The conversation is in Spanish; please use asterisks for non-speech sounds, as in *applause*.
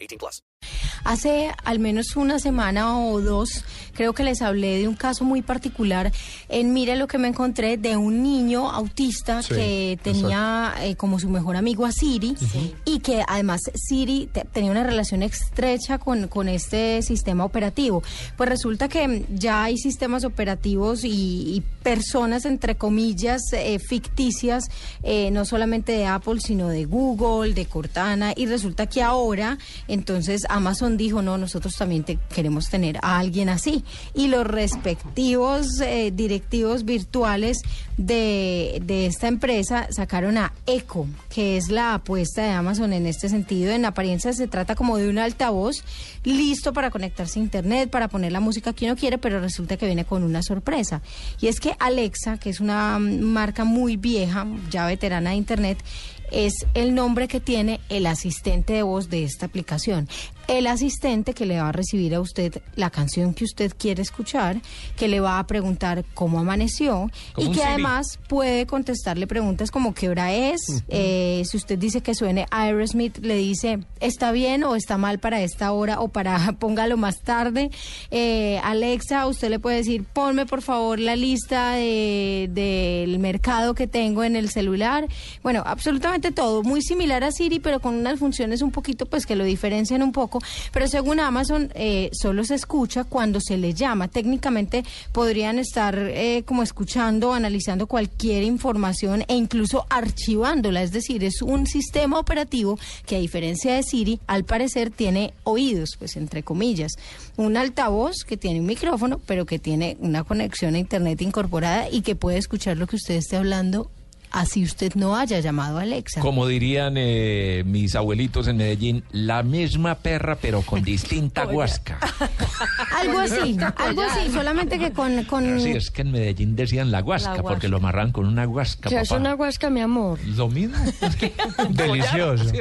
18 plus. Hace al menos una semana o dos, creo que les hablé de un caso muy particular. En Mire lo que me encontré de un niño autista que tenía eh, como su mejor amigo a Siri y que además Siri te- tenía una relación estrecha con, con este sistema operativo. Pues resulta que ya hay sistemas operativos y, y personas, entre comillas, eh, ficticias, eh, no solamente de Apple, sino de Google, de Cortana, y resulta que ahora, entonces Amazon dijo, no, nosotros también queremos tener a alguien así. Y los respectivos eh, directivos virtuales de, de esta empresa sacaron a Echo, que es la apuesta de Amazon en este sentido. En apariencia se trata como de un altavoz listo para conectarse a Internet, para poner la música que uno quiere, pero resulta que viene con una sorpresa. Y es que Alexa, que es una mm, marca muy vieja, ya veterana de Internet, es el nombre que tiene el asistente de voz de esta aplicación. El asistente que le va a recibir a usted la canción que usted quiere escuchar, que le va a preguntar cómo amaneció Como y que además puede contestarle preguntas como qué hora es. eh, si usted dice que suene Aerosmith, le dice está bien o está mal para esta hora o para *laughs* póngalo más tarde. Eh, Alexa, usted le puede decir ponme por favor la lista de- del mercado que tengo en el celular. Bueno, absolutamente todo, muy similar a Siri, pero con unas funciones un poquito pues que lo diferencian un poco. Pero según Amazon, eh, solo se escucha cuando se le llama. Técnicamente podrían estar eh, como escuchando, analizando cualquier información e incluso archivándola. Es decir, es un sistema operativo que a diferencia de Siri, al parecer tiene oídos, pues entre comillas. Un altavoz que tiene un micrófono, pero que tiene una conexión a Internet incorporada y que puede escuchar lo que usted esté hablando. Así usted no haya llamado a Alexa. Como dirían eh, mis abuelitos en Medellín, la misma perra pero con *laughs* distinta guasca. *laughs* Algo así, algo así, solamente que con... con... Así es que en Medellín decían la guasca, porque lo amarran con una guasca. ¿Qué es papá. una guasca, mi amor? Lo mismo. *laughs* Delicioso.